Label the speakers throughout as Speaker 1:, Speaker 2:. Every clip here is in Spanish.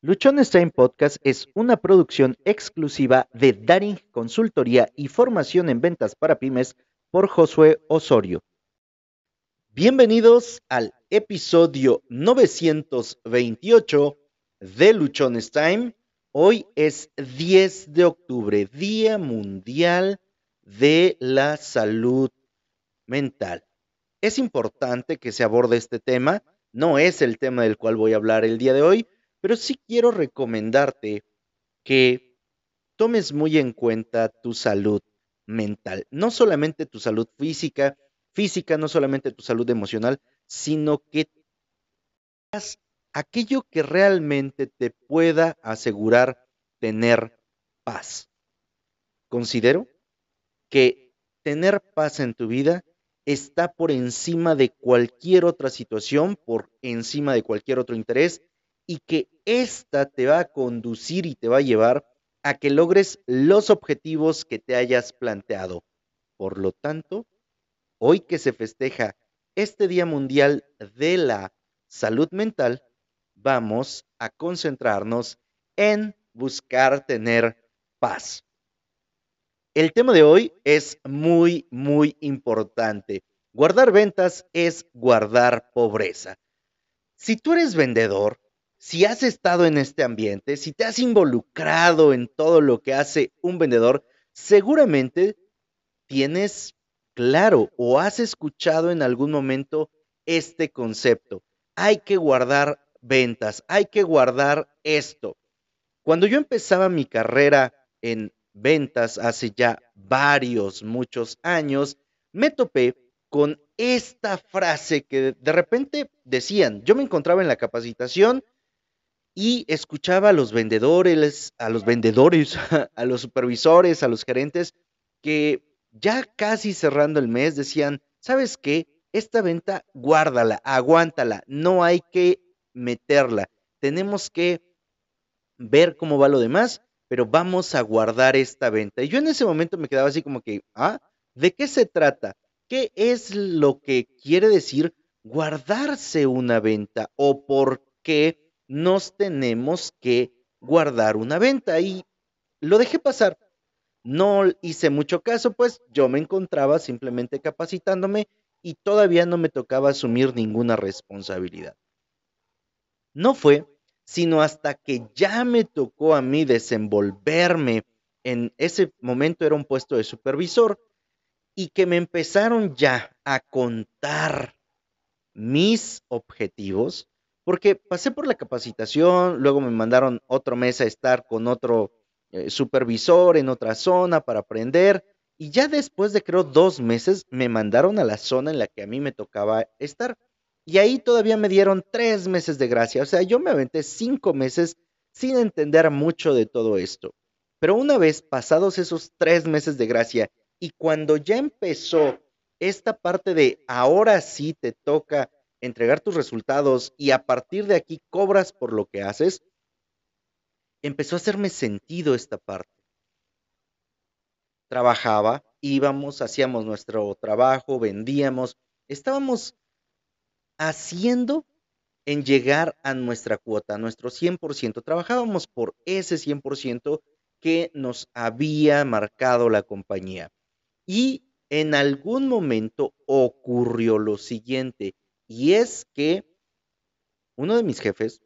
Speaker 1: Luchones Time Podcast es una producción exclusiva de Daring Consultoría y Formación en Ventas para Pymes por Josué Osorio. Bienvenidos al episodio 928 de Luchones Time. Hoy es 10 de octubre, Día Mundial de la Salud Mental. Es importante que se aborde este tema, no es el tema del cual voy a hablar el día de hoy, pero sí quiero recomendarte que tomes muy en cuenta tu salud mental, no solamente tu salud física, física, no solamente tu salud emocional, sino que hagas aquello que realmente te pueda asegurar tener paz. Considero que tener paz en tu vida está por encima de cualquier otra situación, por encima de cualquier otro interés y que esta te va a conducir y te va a llevar a que logres los objetivos que te hayas planteado. Por lo tanto, hoy que se festeja este Día Mundial de la Salud Mental, vamos a concentrarnos en buscar tener paz. El tema de hoy es muy, muy importante. Guardar ventas es guardar pobreza. Si tú eres vendedor, si has estado en este ambiente, si te has involucrado en todo lo que hace un vendedor, seguramente tienes claro o has escuchado en algún momento este concepto. Hay que guardar ventas, hay que guardar esto. Cuando yo empezaba mi carrera en ventas hace ya varios, muchos años, me topé con esta frase que de repente decían, yo me encontraba en la capacitación y escuchaba a los vendedores, a los vendedores, a los supervisores, a los gerentes, que ya casi cerrando el mes decían, ¿sabes qué? Esta venta, guárdala, aguántala, no hay que meterla. Tenemos que ver cómo va lo demás, pero vamos a guardar esta venta. Y yo en ese momento me quedaba así como que, ah, ¿de qué se trata? ¿Qué es lo que quiere decir guardarse una venta o por qué? Nos tenemos que guardar una venta y lo dejé pasar. No hice mucho caso, pues yo me encontraba simplemente capacitándome y todavía no me tocaba asumir ninguna responsabilidad. No fue sino hasta que ya me tocó a mí desenvolverme en ese momento era un puesto de supervisor y que me empezaron ya a contar mis objetivos, porque pasé por la capacitación, luego me mandaron otro mes a estar con otro eh, supervisor en otra zona para aprender, y ya después de creo dos meses me mandaron a la zona en la que a mí me tocaba estar. Y ahí todavía me dieron tres meses de gracia. O sea, yo me aventé cinco meses sin entender mucho de todo esto. Pero una vez pasados esos tres meses de gracia y cuando ya empezó esta parte de ahora sí te toca entregar tus resultados y a partir de aquí cobras por lo que haces, empezó a hacerme sentido esta parte. Trabajaba, íbamos, hacíamos nuestro trabajo, vendíamos, estábamos haciendo en llegar a nuestra cuota, a nuestro 100%. Trabajábamos por ese 100% que nos había marcado la compañía. Y en algún momento ocurrió lo siguiente, y es que uno de mis jefes,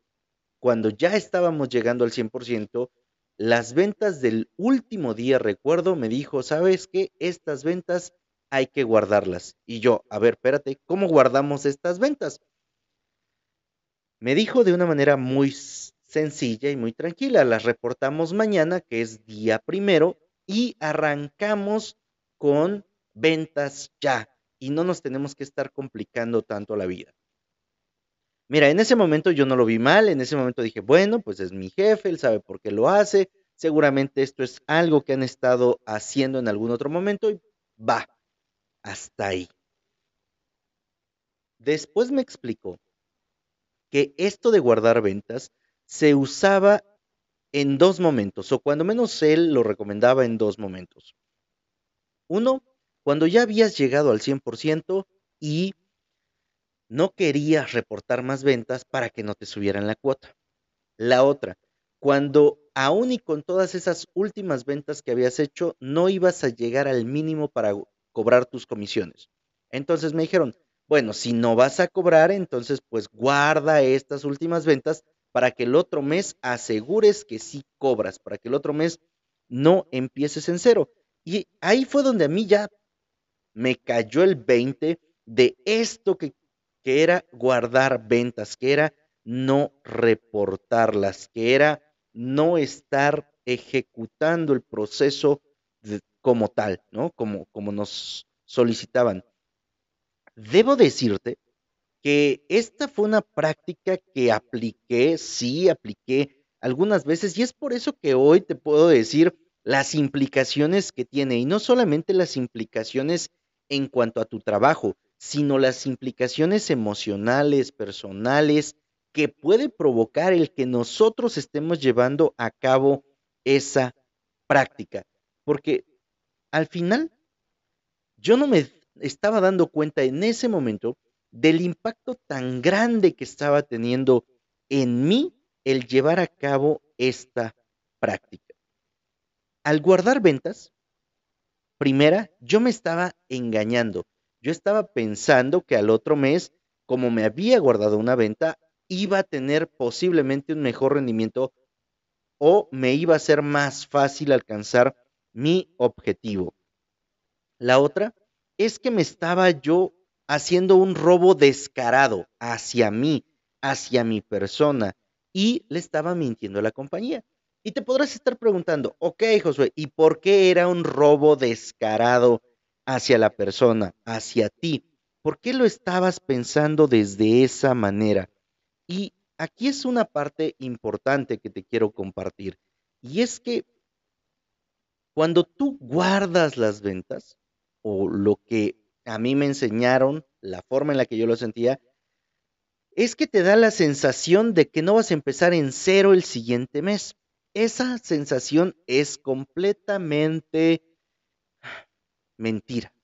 Speaker 1: cuando ya estábamos llegando al 100%, las ventas del último día, recuerdo, me dijo, ¿sabes qué? Estas ventas hay que guardarlas. Y yo, a ver, espérate, ¿cómo guardamos estas ventas? Me dijo de una manera muy sencilla y muy tranquila, las reportamos mañana, que es día primero, y arrancamos con ventas ya y no nos tenemos que estar complicando tanto la vida. Mira, en ese momento yo no lo vi mal, en ese momento dije, bueno, pues es mi jefe, él sabe por qué lo hace, seguramente esto es algo que han estado haciendo en algún otro momento y va, hasta ahí. Después me explicó que esto de guardar ventas se usaba en dos momentos, o cuando menos él lo recomendaba en dos momentos. Uno, cuando ya habías llegado al 100% y no querías reportar más ventas para que no te subieran la cuota. La otra, cuando aún y con todas esas últimas ventas que habías hecho, no ibas a llegar al mínimo para cobrar tus comisiones. Entonces me dijeron, bueno, si no vas a cobrar, entonces pues guarda estas últimas ventas para que el otro mes asegures que sí cobras, para que el otro mes no empieces en cero. Y ahí fue donde a mí ya me cayó el 20 de esto que, que era guardar ventas, que era no reportarlas, que era no estar ejecutando el proceso como tal, ¿no? Como, como nos solicitaban. Debo decirte que esta fue una práctica que apliqué, sí, apliqué algunas veces y es por eso que hoy te puedo decir las implicaciones que tiene y no solamente las implicaciones en cuanto a tu trabajo, sino las implicaciones emocionales, personales, que puede provocar el que nosotros estemos llevando a cabo esa práctica. Porque al final, yo no me estaba dando cuenta en ese momento del impacto tan grande que estaba teniendo en mí el llevar a cabo esta práctica. Al guardar ventas, primera, yo me estaba engañando. Yo estaba pensando que al otro mes, como me había guardado una venta, iba a tener posiblemente un mejor rendimiento o me iba a ser más fácil alcanzar mi objetivo. La otra es que me estaba yo haciendo un robo descarado hacia mí, hacia mi persona, y le estaba mintiendo a la compañía. Y te podrás estar preguntando, ok, Josué, ¿y por qué era un robo descarado hacia la persona, hacia ti? ¿Por qué lo estabas pensando desde esa manera? Y aquí es una parte importante que te quiero compartir. Y es que cuando tú guardas las ventas, o lo que a mí me enseñaron, la forma en la que yo lo sentía, es que te da la sensación de que no vas a empezar en cero el siguiente mes. Esa sensación es completamente mentira,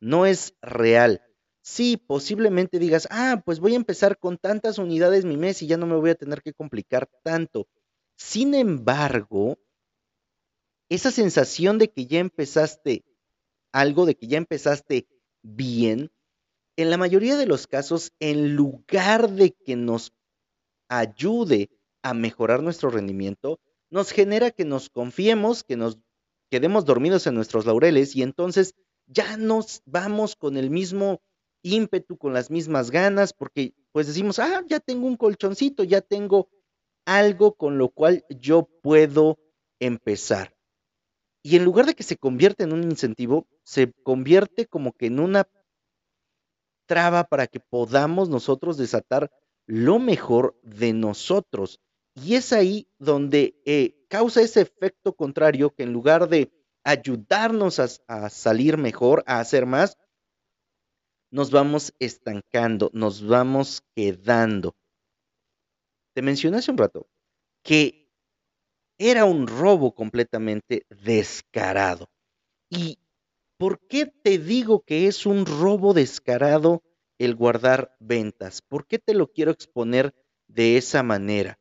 Speaker 1: no es real. Sí, posiblemente digas, ah, pues voy a empezar con tantas unidades mi mes y ya no me voy a tener que complicar tanto. Sin embargo, esa sensación de que ya empezaste algo, de que ya empezaste bien, en la mayoría de los casos, en lugar de que nos ayude a mejorar nuestro rendimiento, nos genera que nos confiemos, que nos quedemos dormidos en nuestros laureles y entonces ya nos vamos con el mismo ímpetu, con las mismas ganas, porque pues decimos, ah, ya tengo un colchoncito, ya tengo algo con lo cual yo puedo empezar. Y en lugar de que se convierta en un incentivo, se convierte como que en una traba para que podamos nosotros desatar lo mejor de nosotros. Y es ahí donde eh, causa ese efecto contrario que en lugar de ayudarnos a salir mejor, a hacer más, nos vamos estancando, nos vamos quedando. Te mencioné hace un rato que era un robo completamente descarado. ¿Y por qué te digo que es un robo descarado el guardar ventas? ¿Por qué te lo quiero exponer de esa manera?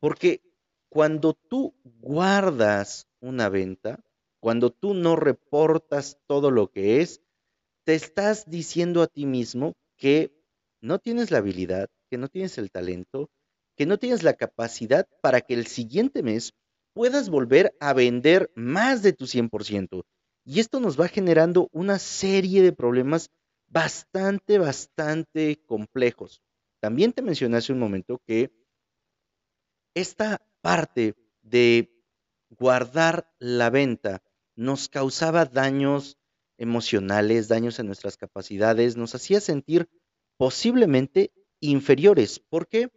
Speaker 1: Porque cuando tú guardas una venta, cuando tú no reportas todo lo que es, te estás diciendo a ti mismo que no tienes la habilidad, que no tienes el talento, que no tienes la capacidad para que el siguiente mes puedas volver a vender más de tu 100%. Y esto nos va generando una serie de problemas bastante, bastante complejos. También te mencioné hace un momento que esta parte de guardar la venta nos causaba daños emocionales, daños en nuestras capacidades, nos hacía sentir posiblemente inferiores. ¿Por qué?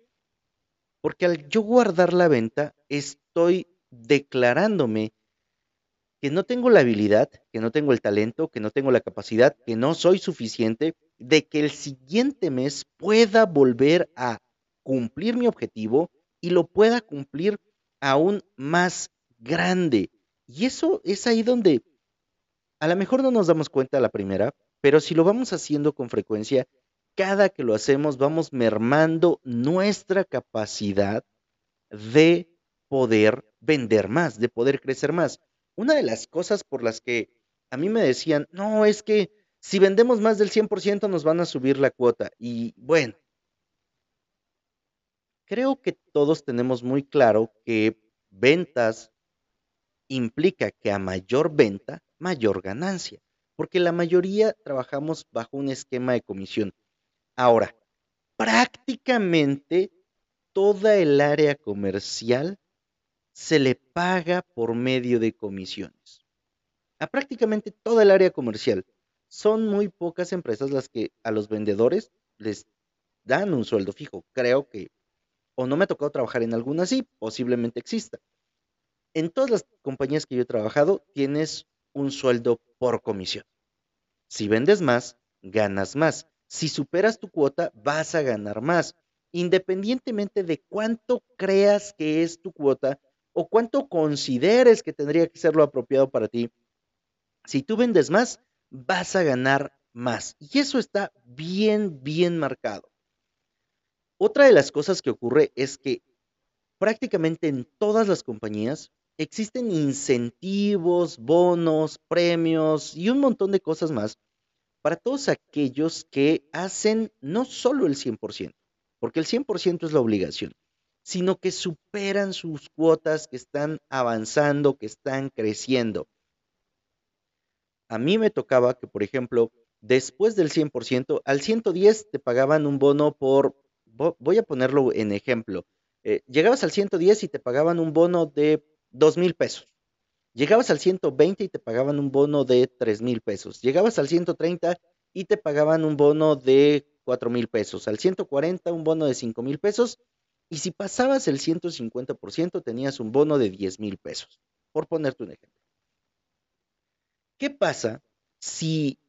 Speaker 1: Porque al yo guardar la venta, estoy declarándome que no tengo la habilidad, que no tengo el talento, que no tengo la capacidad, que no soy suficiente, de que el siguiente mes pueda volver a cumplir mi objetivo y lo pueda cumplir aún más grande. Y eso es ahí donde a lo mejor no nos damos cuenta la primera, pero si lo vamos haciendo con frecuencia, cada que lo hacemos vamos mermando nuestra capacidad de poder vender más, de poder crecer más. Una de las cosas por las que a mí me decían, no, es que si vendemos más del 100% nos van a subir la cuota. Y bueno, creo que todos tenemos muy claro que ventas implica que a mayor venta, mayor ganancia, porque la mayoría trabajamos bajo un esquema de comisión. Ahora, prácticamente toda el área comercial se le paga por medio de comisiones. A prácticamente toda el área comercial. Son muy pocas empresas las que a los vendedores les dan un sueldo fijo. Creo que, o no me ha tocado trabajar en alguna así, posiblemente exista. En todas las compañías que yo he trabajado, tienes un sueldo por comisión. Si vendes más, ganas más. Si superas tu cuota, vas a ganar más. Independientemente de cuánto creas que es tu cuota o cuánto consideres que tendría que ser lo apropiado para ti, si tú vendes más, vas a ganar más. Y eso está bien, bien marcado. Otra de las cosas que ocurre es que prácticamente en todas las compañías existen incentivos, bonos, premios y un montón de cosas más para todos aquellos que hacen no solo el 100%, porque el 100% es la obligación, sino que superan sus cuotas, que están avanzando, que están creciendo. A mí me tocaba que, por ejemplo, después del 100%, al 110 te pagaban un bono por, voy a ponerlo en ejemplo, eh, llegabas al 110 y te pagaban un bono de 2 mil pesos. Llegabas al 120 y te pagaban un bono de 3 mil pesos. Llegabas al 130 y te pagaban un bono de 4 mil pesos. Al 140 un bono de 5 mil pesos. Y si pasabas el 150% tenías un bono de 10 mil pesos. Por ponerte un ejemplo. ¿Qué pasa si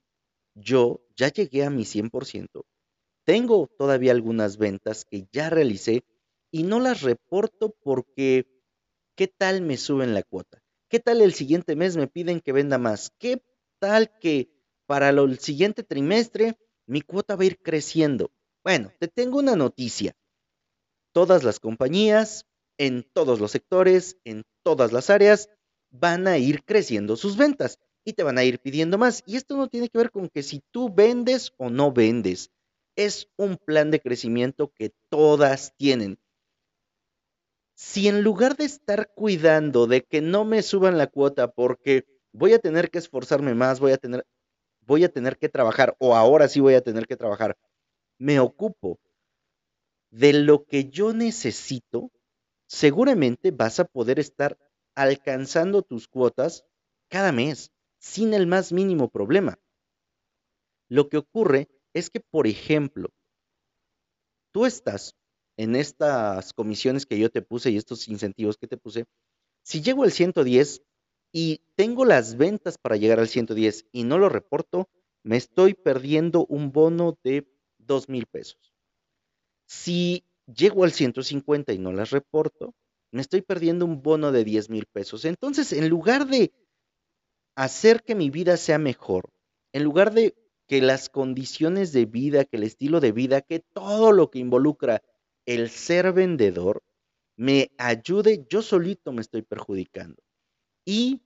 Speaker 1: yo ya llegué a mi 100%? Tengo todavía algunas ventas que ya realicé y no las reporto porque ¿qué tal me suben la cuota? ¿Qué tal el siguiente mes me piden que venda más? ¿Qué tal que para el siguiente trimestre mi cuota va a ir creciendo? Bueno, te tengo una noticia. Todas las compañías, en todos los sectores, en todas las áreas, van a ir creciendo sus ventas y te van a ir pidiendo más. Y esto no tiene que ver con que si tú vendes o no vendes. Es un plan de crecimiento que todas tienen si en lugar de estar cuidando de que no me suban la cuota porque voy a tener que esforzarme más, voy a tener, voy a tener que trabajar, o ahora sí voy a tener que trabajar, me ocupo de lo que yo necesito, seguramente vas a poder estar alcanzando tus cuotas cada mes sin el más mínimo problema. Lo que ocurre es que, por ejemplo, tú estás en estas comisiones que yo te puse y estos incentivos que te puse, si llego al 110 y tengo las ventas para llegar al 110 y no lo reporto, me estoy perdiendo un bono de 2 mil pesos. Si llego al 150 y no las reporto, me estoy perdiendo un bono de 10 mil pesos. Entonces, en lugar de hacer que mi vida sea mejor, en lugar de que las condiciones de vida, que el estilo de vida, que todo lo que involucra el ser vendedor me ayude, yo solito me estoy perjudicando. Y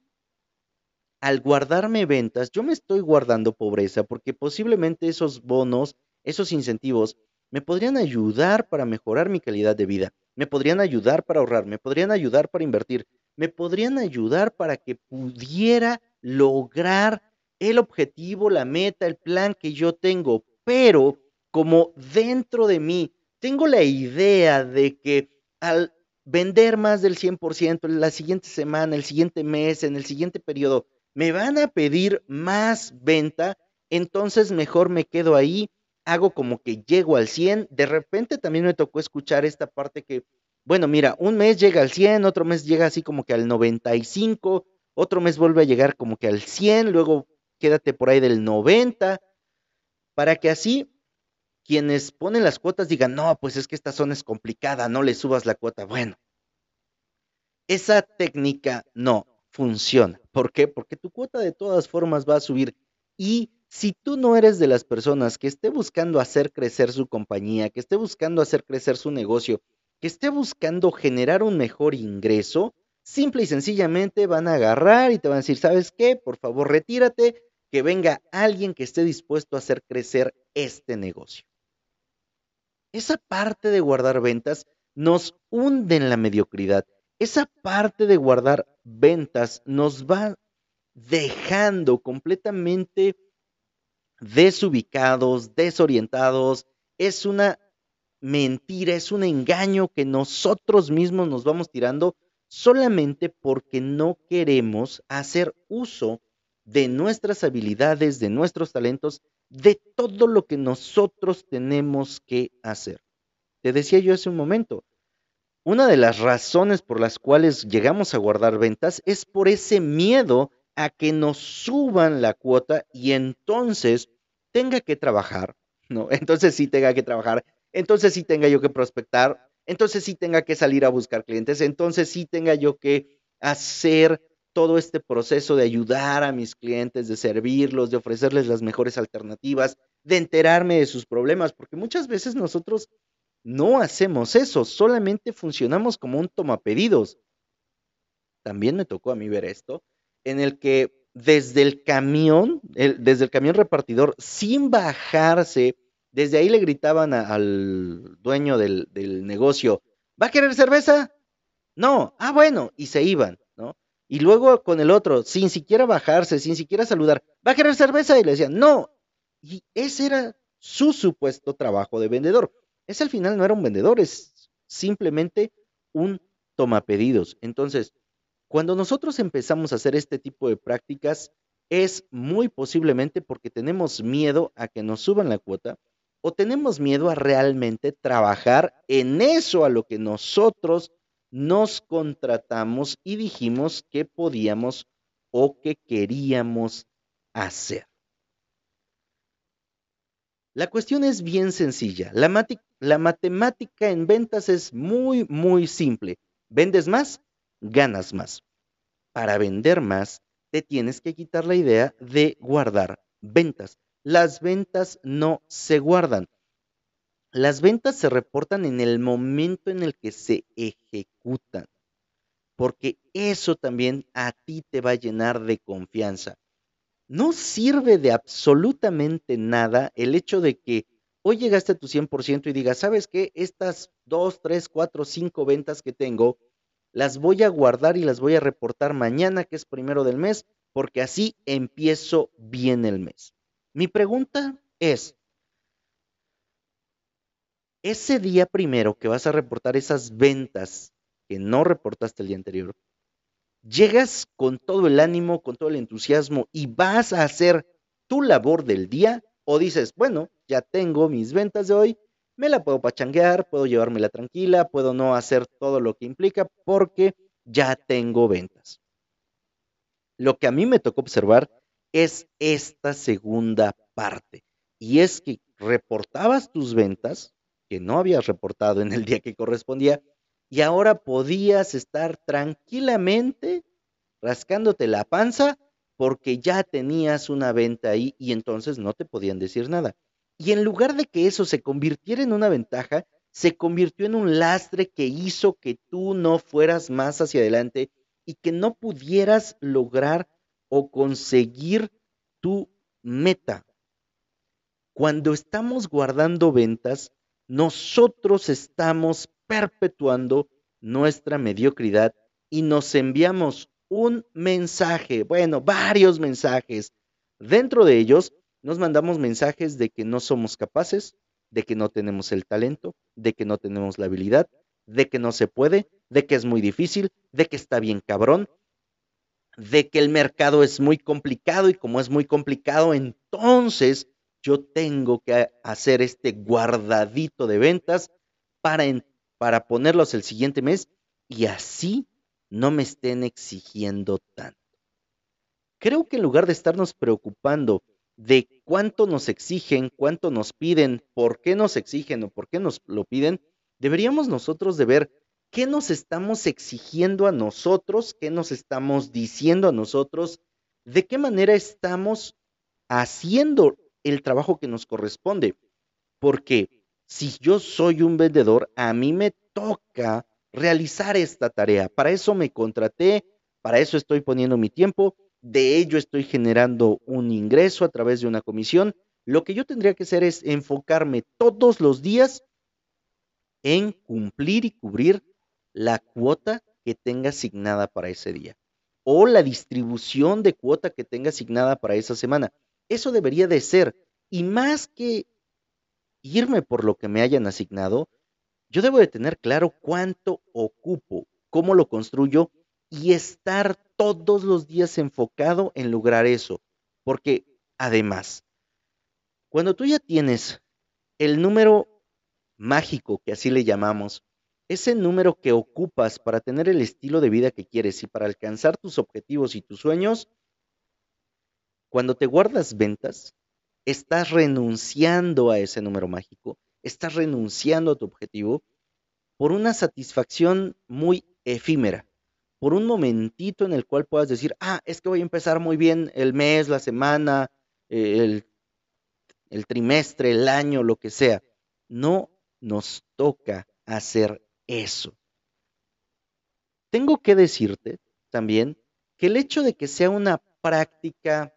Speaker 1: al guardarme ventas, yo me estoy guardando pobreza porque posiblemente esos bonos, esos incentivos, me podrían ayudar para mejorar mi calidad de vida, me podrían ayudar para ahorrar, me podrían ayudar para invertir, me podrían ayudar para que pudiera lograr el objetivo, la meta, el plan que yo tengo, pero como dentro de mí tengo la idea de que al vender más del 100% la siguiente semana, el siguiente mes, en el siguiente periodo, me van a pedir más venta, entonces mejor me quedo ahí, hago como que llego al 100. De repente también me tocó escuchar esta parte que, bueno, mira, un mes llega al 100, otro mes llega así como que al 95, otro mes vuelve a llegar como que al 100, luego quédate por ahí del 90, para que así quienes ponen las cuotas digan, no, pues es que esta zona es complicada, no le subas la cuota. Bueno, esa técnica no funciona. ¿Por qué? Porque tu cuota de todas formas va a subir. Y si tú no eres de las personas que esté buscando hacer crecer su compañía, que esté buscando hacer crecer su negocio, que esté buscando generar un mejor ingreso, simple y sencillamente van a agarrar y te van a decir, ¿sabes qué? Por favor, retírate, que venga alguien que esté dispuesto a hacer crecer este negocio. Esa parte de guardar ventas nos hunde en la mediocridad. Esa parte de guardar ventas nos va dejando completamente desubicados, desorientados. Es una mentira, es un engaño que nosotros mismos nos vamos tirando solamente porque no queremos hacer uso de nuestras habilidades, de nuestros talentos, de todo lo que nosotros tenemos que hacer. Te decía yo hace un momento, una de las razones por las cuales llegamos a guardar ventas es por ese miedo a que nos suban la cuota y entonces tenga que trabajar, ¿no? Entonces sí tenga que trabajar, entonces sí tenga yo que prospectar, entonces sí tenga que salir a buscar clientes, entonces sí tenga yo que hacer todo este proceso de ayudar a mis clientes, de servirlos, de ofrecerles las mejores alternativas, de enterarme de sus problemas, porque muchas veces nosotros no hacemos eso, solamente funcionamos como un tomapedidos. También me tocó a mí ver esto, en el que desde el camión, desde el camión repartidor, sin bajarse, desde ahí le gritaban al dueño del, del negocio, ¿va a querer cerveza? No, ah, bueno, y se iban. Y luego con el otro, sin siquiera bajarse, sin siquiera saludar, ¿va a querer cerveza? Y le decían, no. Y ese era su supuesto trabajo de vendedor. Ese al final no era un vendedor, es simplemente un tomapedidos. Entonces, cuando nosotros empezamos a hacer este tipo de prácticas, es muy posiblemente porque tenemos miedo a que nos suban la cuota o tenemos miedo a realmente trabajar en eso a lo que nosotros nos contratamos y dijimos que podíamos o que queríamos hacer. La cuestión es bien sencilla. La, la, matemática en ventas es muy, muy simple. Vendes más, ganas más. Para vender más, te tienes que quitar la idea de guardar ventas. Las ventas no se guardan. Las ventas se reportan en el momento en el que se ejecutan, porque eso también a ti te va a llenar de confianza. No sirve de absolutamente nada el hecho de que hoy llegaste a tu 100% y digas, ¿sabes qué? Estas dos, tres, cuatro, cinco ventas que tengo, las voy a guardar y las voy a reportar mañana, que es primero del mes, porque así empiezo bien el mes. Mi pregunta es, ese día primero que vas a reportar esas ventas que no reportaste el día anterior, llegas con todo el ánimo, con todo el entusiasmo y vas a hacer tu labor del día o dices, bueno, ya tengo mis ventas de hoy, me la puedo pachanguear, puedo llevármela tranquila, puedo no hacer todo lo que implica porque ya tengo ventas. Lo que a mí me tocó observar es esta segunda parte y es que reportabas tus ventas que no habías reportado en el día que correspondía y ahora podías estar tranquilamente rascándote la panza porque ya tenías una venta ahí y entonces no te podían decir nada. Y en lugar de que eso se convirtiera en una ventaja, se convirtió en un lastre que hizo que tú no fueras más hacia adelante y que no pudieras lograr o conseguir tu meta. Cuando estamos guardando ventas, nosotros estamos perpetuando nuestra mediocridad y nos enviamos un mensaje, bueno, varios mensajes. Dentro de ellos nos mandamos mensajes de que no somos capaces, de que no tenemos el talento, de que no tenemos la habilidad, de que no se puede, de que es muy difícil, de que está bien cabrón, de que el mercado es muy complicado y como es muy complicado, entonces yo tengo que hacer este guardadito de ventas para, para ponerlos el siguiente mes y así no me estén exigiendo tanto. Creo que en lugar de estarnos preocupando de cuánto nos exigen, cuánto nos piden, por qué nos exigen o por qué nos lo piden, deberíamos nosotros de ver qué nos estamos exigiendo a nosotros, qué nos estamos diciendo a nosotros, de qué manera estamos haciendo el trabajo que nos corresponde. Porque Si yo soy un vendedor, a mí me toca realizar esta tarea. Para eso me contraté, para eso estoy poniendo mi tiempo, de ello estoy generando un ingreso a través de una comisión. Lo que yo tendría que hacer es enfocarme todos los días en cumplir y cubrir la cuota que tenga asignada para ese día o la distribución de cuota que tenga asignada para esa semana. Eso debería de ser. Y más que irme por lo que me hayan asignado, yo debo de tener claro cuánto ocupo, cómo lo construyo y estar todos los días enfocado en lograr eso. Porque además, cuando tú ya tienes el número mágico, que así le llamamos, ese número que ocupas para tener el estilo de vida que quieres y para alcanzar tus objetivos y tus sueños, cuando te guardas ventas, estás renunciando a ese número mágico, estás renunciando a tu objetivo por una satisfacción muy efímera, por un momentito en el cual puedas decir, ah, es que voy a empezar muy bien el mes, la semana, el, el trimestre, el año, lo que sea. No nos toca hacer eso. Tengo que decirte también que el hecho de que sea una práctica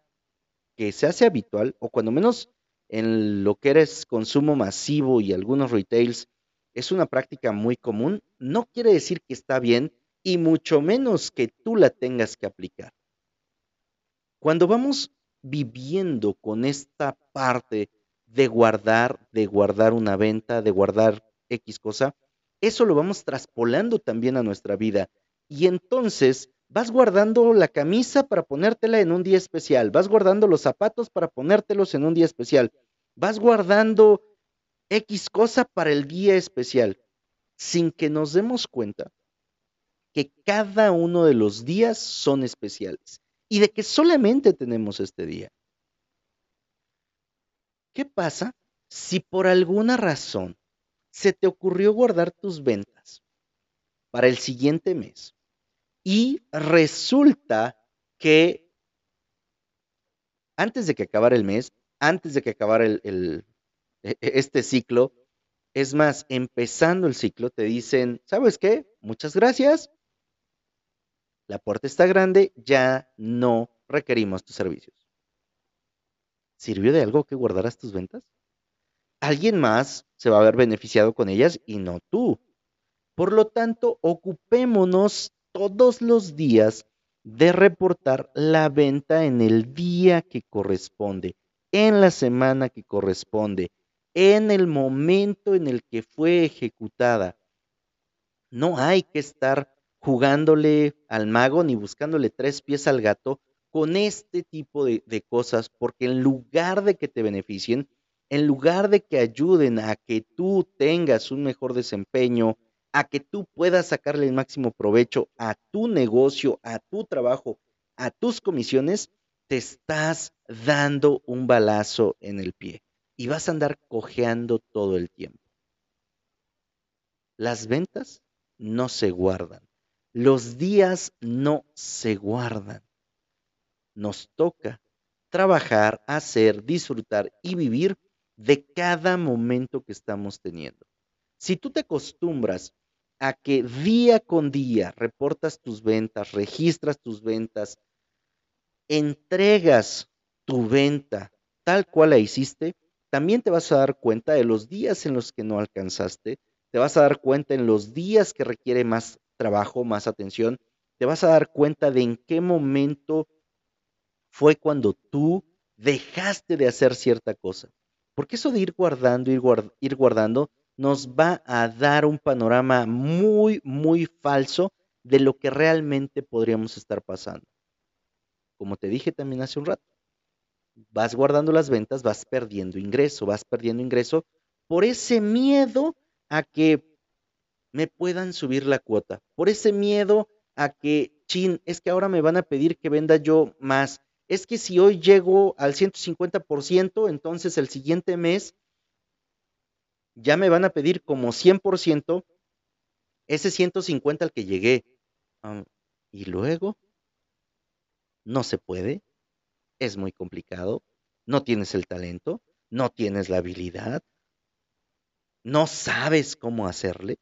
Speaker 1: que se hace habitual, o cuando menos en lo que eres consumo masivo y algunos retails, es una práctica muy común, no quiere decir que está bien y mucho menos que tú la tengas que aplicar. Cuando vamos viviendo con esta parte de guardar, de guardar una venta, de guardar X cosa, eso lo vamos traspolando también a nuestra vida. Y entonces vas guardando la camisa para ponértela en un día especial, vas guardando los zapatos para ponértelos en un día especial, vas guardando X cosa para el día especial, sin que nos demos cuenta que cada uno de los días son especiales y de que solamente tenemos este día. ¿Qué pasa si por alguna razón se te ocurrió guardar tus ventas para el siguiente mes y resulta que antes de que acabara el mes, antes de que acabara e, e, este ciclo, es más, empezando el ciclo, te dicen, ¿sabes qué? Muchas gracias. La puerta está grande, ya no requerimos tus servicios. ¿Sirvió de algo que guardaras tus ventas? Alguien más se va a ver beneficiado con ellas y no tú. Por lo tanto, ocupémonos todos los días de reportar la venta en el día que corresponde, en la semana que corresponde, en el momento en el que fue ejecutada. No hay que estar jugándole al mago ni buscándole tres pies al gato con este tipo de, cosas, porque en lugar de que te beneficien, en lugar de que ayuden a que tú tengas un mejor desempeño, a que tú puedas sacarle el máximo provecho a tu negocio, a tu trabajo, a tus comisiones, te estás dando un balazo en el pie y vas a andar cojeando todo el tiempo. Las ventas no se guardan. Los días no se guardan. Nos toca trabajar, hacer, disfrutar y vivir de cada momento que estamos teniendo. Si tú te acostumbras a que día con día reportas tus ventas, registras tus ventas, entregas tu venta tal cual la hiciste, también te vas a dar cuenta de los días en los que no alcanzaste, te vas a dar cuenta en los días que requiere más trabajo, más atención, te vas a dar cuenta de en qué momento fue cuando tú dejaste de hacer cierta cosa. Porque eso de ir guardando, ir, ir guardando, nos va a dar un panorama muy, muy falso de lo que realmente podríamos estar pasando. Como te dije también hace un rato, vas guardando las ventas, vas perdiendo ingreso, vas perdiendo ingreso por ese miedo a que me puedan subir la cuota, por ese miedo a que, chin, es que ahora me van a pedir que venda yo más. Es que si hoy llego al 150%, entonces el siguiente mes ya me van a pedir como 100% ese 150 al que llegué. y luego, no se puede, es muy complicado, no tienes el talento, no tienes la habilidad. no sabes cómo hacerle.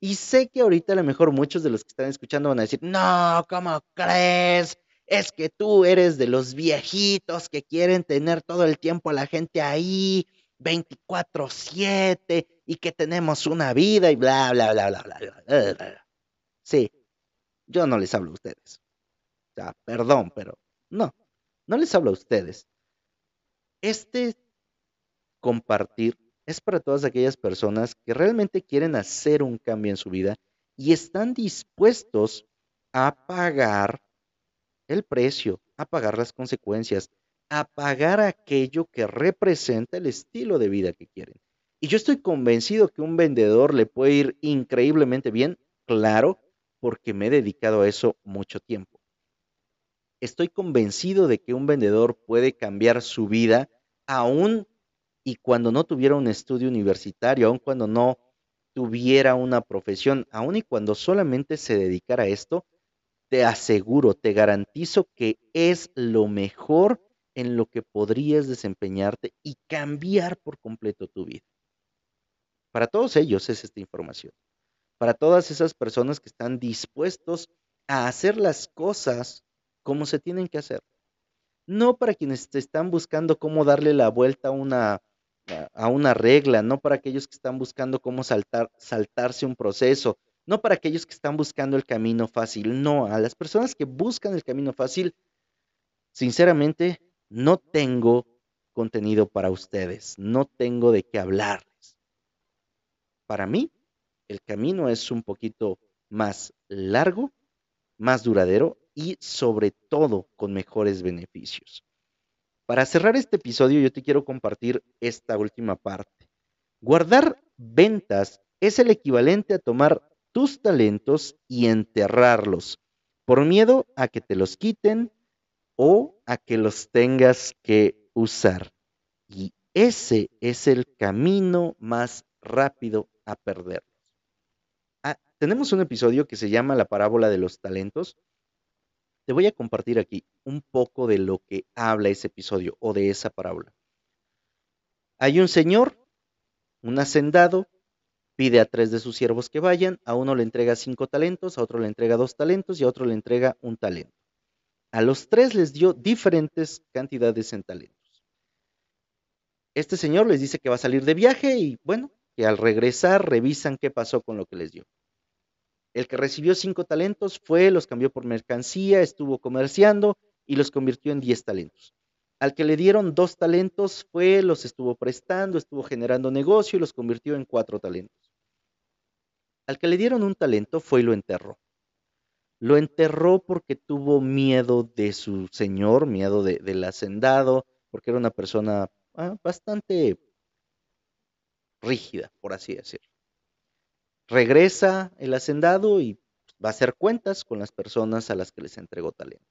Speaker 1: Y sé que ahorita a lo mejor muchos de los que están escuchando van a decir, no, ¿cómo crees? Es que tú eres de los viejitos que quieren tener todo el tiempo a la gente ahí, 24/7, y que tenemos una vida y bla, bla, bla, bla, bla, bla, bla. Sí, yo no les hablo a ustedes. O sea, perdón, pero no, no les hablo a ustedes. Este compartir es para todas aquellas personas que realmente quieren hacer un cambio en su vida y están dispuestos a pagar el precio, a pagar las consecuencias, a pagar aquello que representa el estilo de vida que quieren. Y yo estoy convencido que un vendedor le puede ir increíblemente bien, claro, porque me he dedicado a eso mucho tiempo. Estoy convencido de que un vendedor puede cambiar su vida aún y cuando no tuviera un estudio universitario, aún cuando no tuviera una profesión, aún y cuando solamente se dedicara a esto, te aseguro, te garantizo que es lo mejor en lo que podrías desempeñarte y cambiar por completo tu vida. Para todos ellos es esta información para todas esas personas que están dispuestos a hacer las cosas como se tienen que hacer. No para quienes están buscando cómo darle la vuelta a una, a una regla, no para aquellos que están buscando cómo saltar, saltarse un proceso, no para aquellos que están buscando el camino fácil, no, a las personas que buscan el camino fácil, sinceramente, no tengo contenido para ustedes, no tengo de qué hablarles. Para mí, el camino es un poquito más largo, más duradero y sobre todo con mejores beneficios. Para cerrar este episodio yo te quiero compartir esta última parte. Guardar ventas es el equivalente a tomar tus talentos y enterrarlos por miedo a que te los quiten o a que los tengas que usar. Y ese es el camino más rápido a perder tenemos un episodio que se llama La parábola de los talentos. Te voy a compartir aquí un poco de lo que habla ese episodio o de esa parábola. Hay un señor, un hacendado, pide a tres de sus siervos que vayan, a uno le entrega cinco talentos, a otro le entrega dos talentos y a otro le entrega un talento. A los tres les dio diferentes cantidades en talentos. Este señor les dice que va a salir de viaje y bueno, que al regresar revisan qué pasó con lo que les dio. El que recibió cinco talentos fue, los cambió por mercancía, estuvo comerciando y los convirtió en diez talentos. Al que le dieron dos talentos fue, los estuvo prestando, estuvo generando negocio y los convirtió en cuatro talentos. Al que le dieron un talento fue y lo enterró. Lo enterró porque tuvo miedo de su señor, miedo del hacendado, porque era una persona ah, bastante rígida, por así decirlo regresa el hacendado y va a hacer cuentas con las personas a las que les entregó talentos.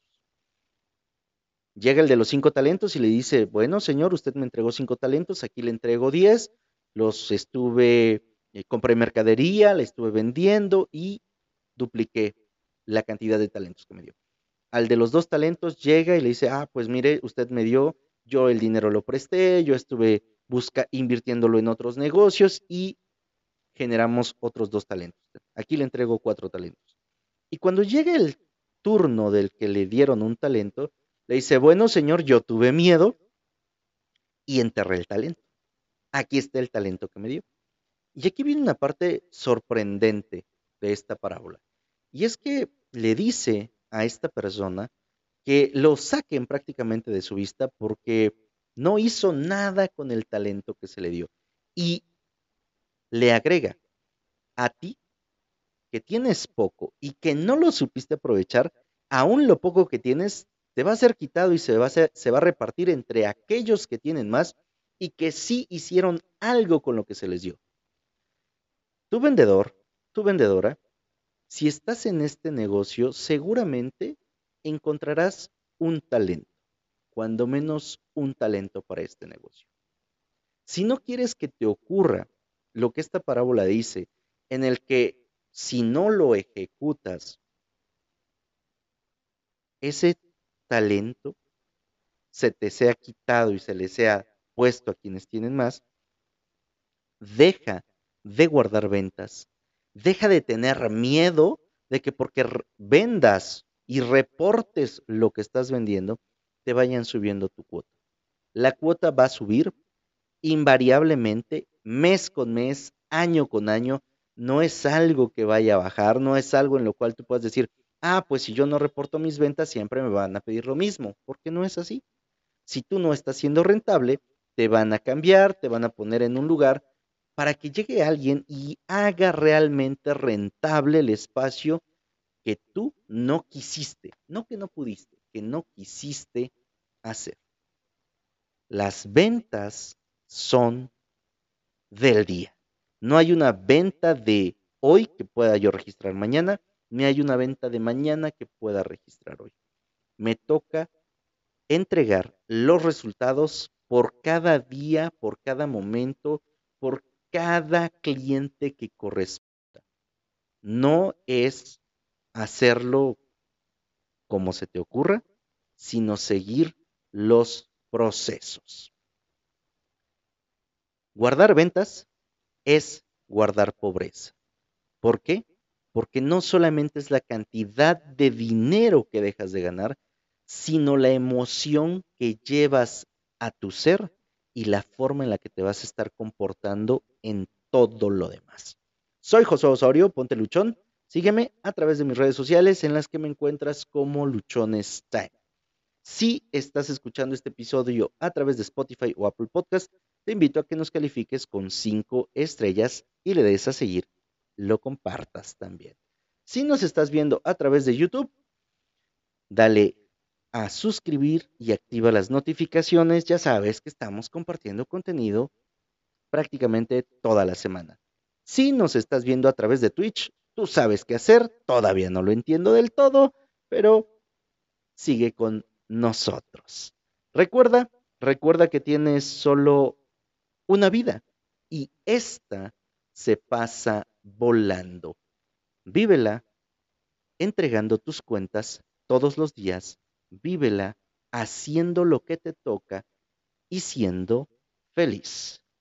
Speaker 1: Llega el de los cinco talentos y le dice, bueno, señor, usted me entregó cinco talentos, aquí le entrego diez, los estuve, eh, compré mercadería, le estuve vendiendo y dupliqué la cantidad de talentos que me dio. Al de los dos talentos llega y le dice, ah, pues mire, usted me dio, yo el dinero lo presté, yo estuve busca, invirtiéndolo en otros negocios y generamos otros dos talentos. Aquí le entrego cuatro talentos. Y cuando llega el turno del que le dieron un talento, le dice, bueno, señor, yo tuve miedo y enterré el talento. Aquí está el talento que me dio. Y aquí viene una parte sorprendente de esta parábola. Y es que le dice a esta persona que lo saquen prácticamente de su vista porque no hizo nada con el talento que se le dio. Y le agrega a ti que tienes poco y que no lo supiste aprovechar, aún lo poco que tienes te va a ser quitado y se va a, se va a repartir entre aquellos que tienen más y que sí hicieron algo con lo que se les dio. Tu vendedor, tu vendedora, si estás en este negocio, seguramente encontrarás un talento, cuando menos un talento para este negocio. Si no quieres que te ocurra lo que esta parábola dice, en el que si no lo ejecutas, ese talento se te sea quitado y se le sea puesto a quienes tienen más, deja de guardar ventas, deja de tener miedo de que porque vendas y reportes lo que estás vendiendo, te vayan subiendo tu cuota. La cuota va a subir invariablemente, mes con mes, año con año. No es algo que vaya a bajar, no es algo en lo cual tú puedas decir, ah, pues si yo no reporto mis ventas, siempre me van a pedir lo mismo, porque no es así. Si tú no estás siendo rentable, te van a cambiar, te van a poner en un lugar para que llegue alguien y haga realmente rentable el espacio que tú no quisiste, no que no pudiste, que no quisiste hacer. Las ventas son del día. No hay una venta de hoy que pueda yo registrar mañana, ni hay una venta de mañana que pueda registrar hoy. Me toca entregar los resultados por cada día, por cada momento, cada cliente que corresponda. No es hacerlo como se te ocurra, sino seguir los procesos. Guardar ventas es guardar pobreza. ¿Por qué? Porque no solamente es la cantidad de dinero que dejas de ganar, sino la emoción que llevas a tu ser y la forma en la que te vas a estar comportando en todo lo demás. Soy José Osorio, ponte luchón. Sígueme a través de mis redes sociales en las que me encuentras como Luchones Time. Si estás escuchando este episodio a través de Spotify o Apple Podcast, te invito a que nos califiques con cinco estrellas y le des a seguir, lo compartas también. Si nos estás viendo a través de YouTube, dale a suscribir y activa las notificaciones. Ya sabes que estamos compartiendo contenido prácticamente toda la semana. Si nos estás viendo a través de Twitch, tú sabes qué hacer. Todavía no lo entiendo del todo, pero sigue con nosotros. Recuerda, recuerda que tienes solo una vida y esta se pasa volando. Vívela entregando tus cuentas todos los días, vívela haciendo lo que te toca y siendo feliz.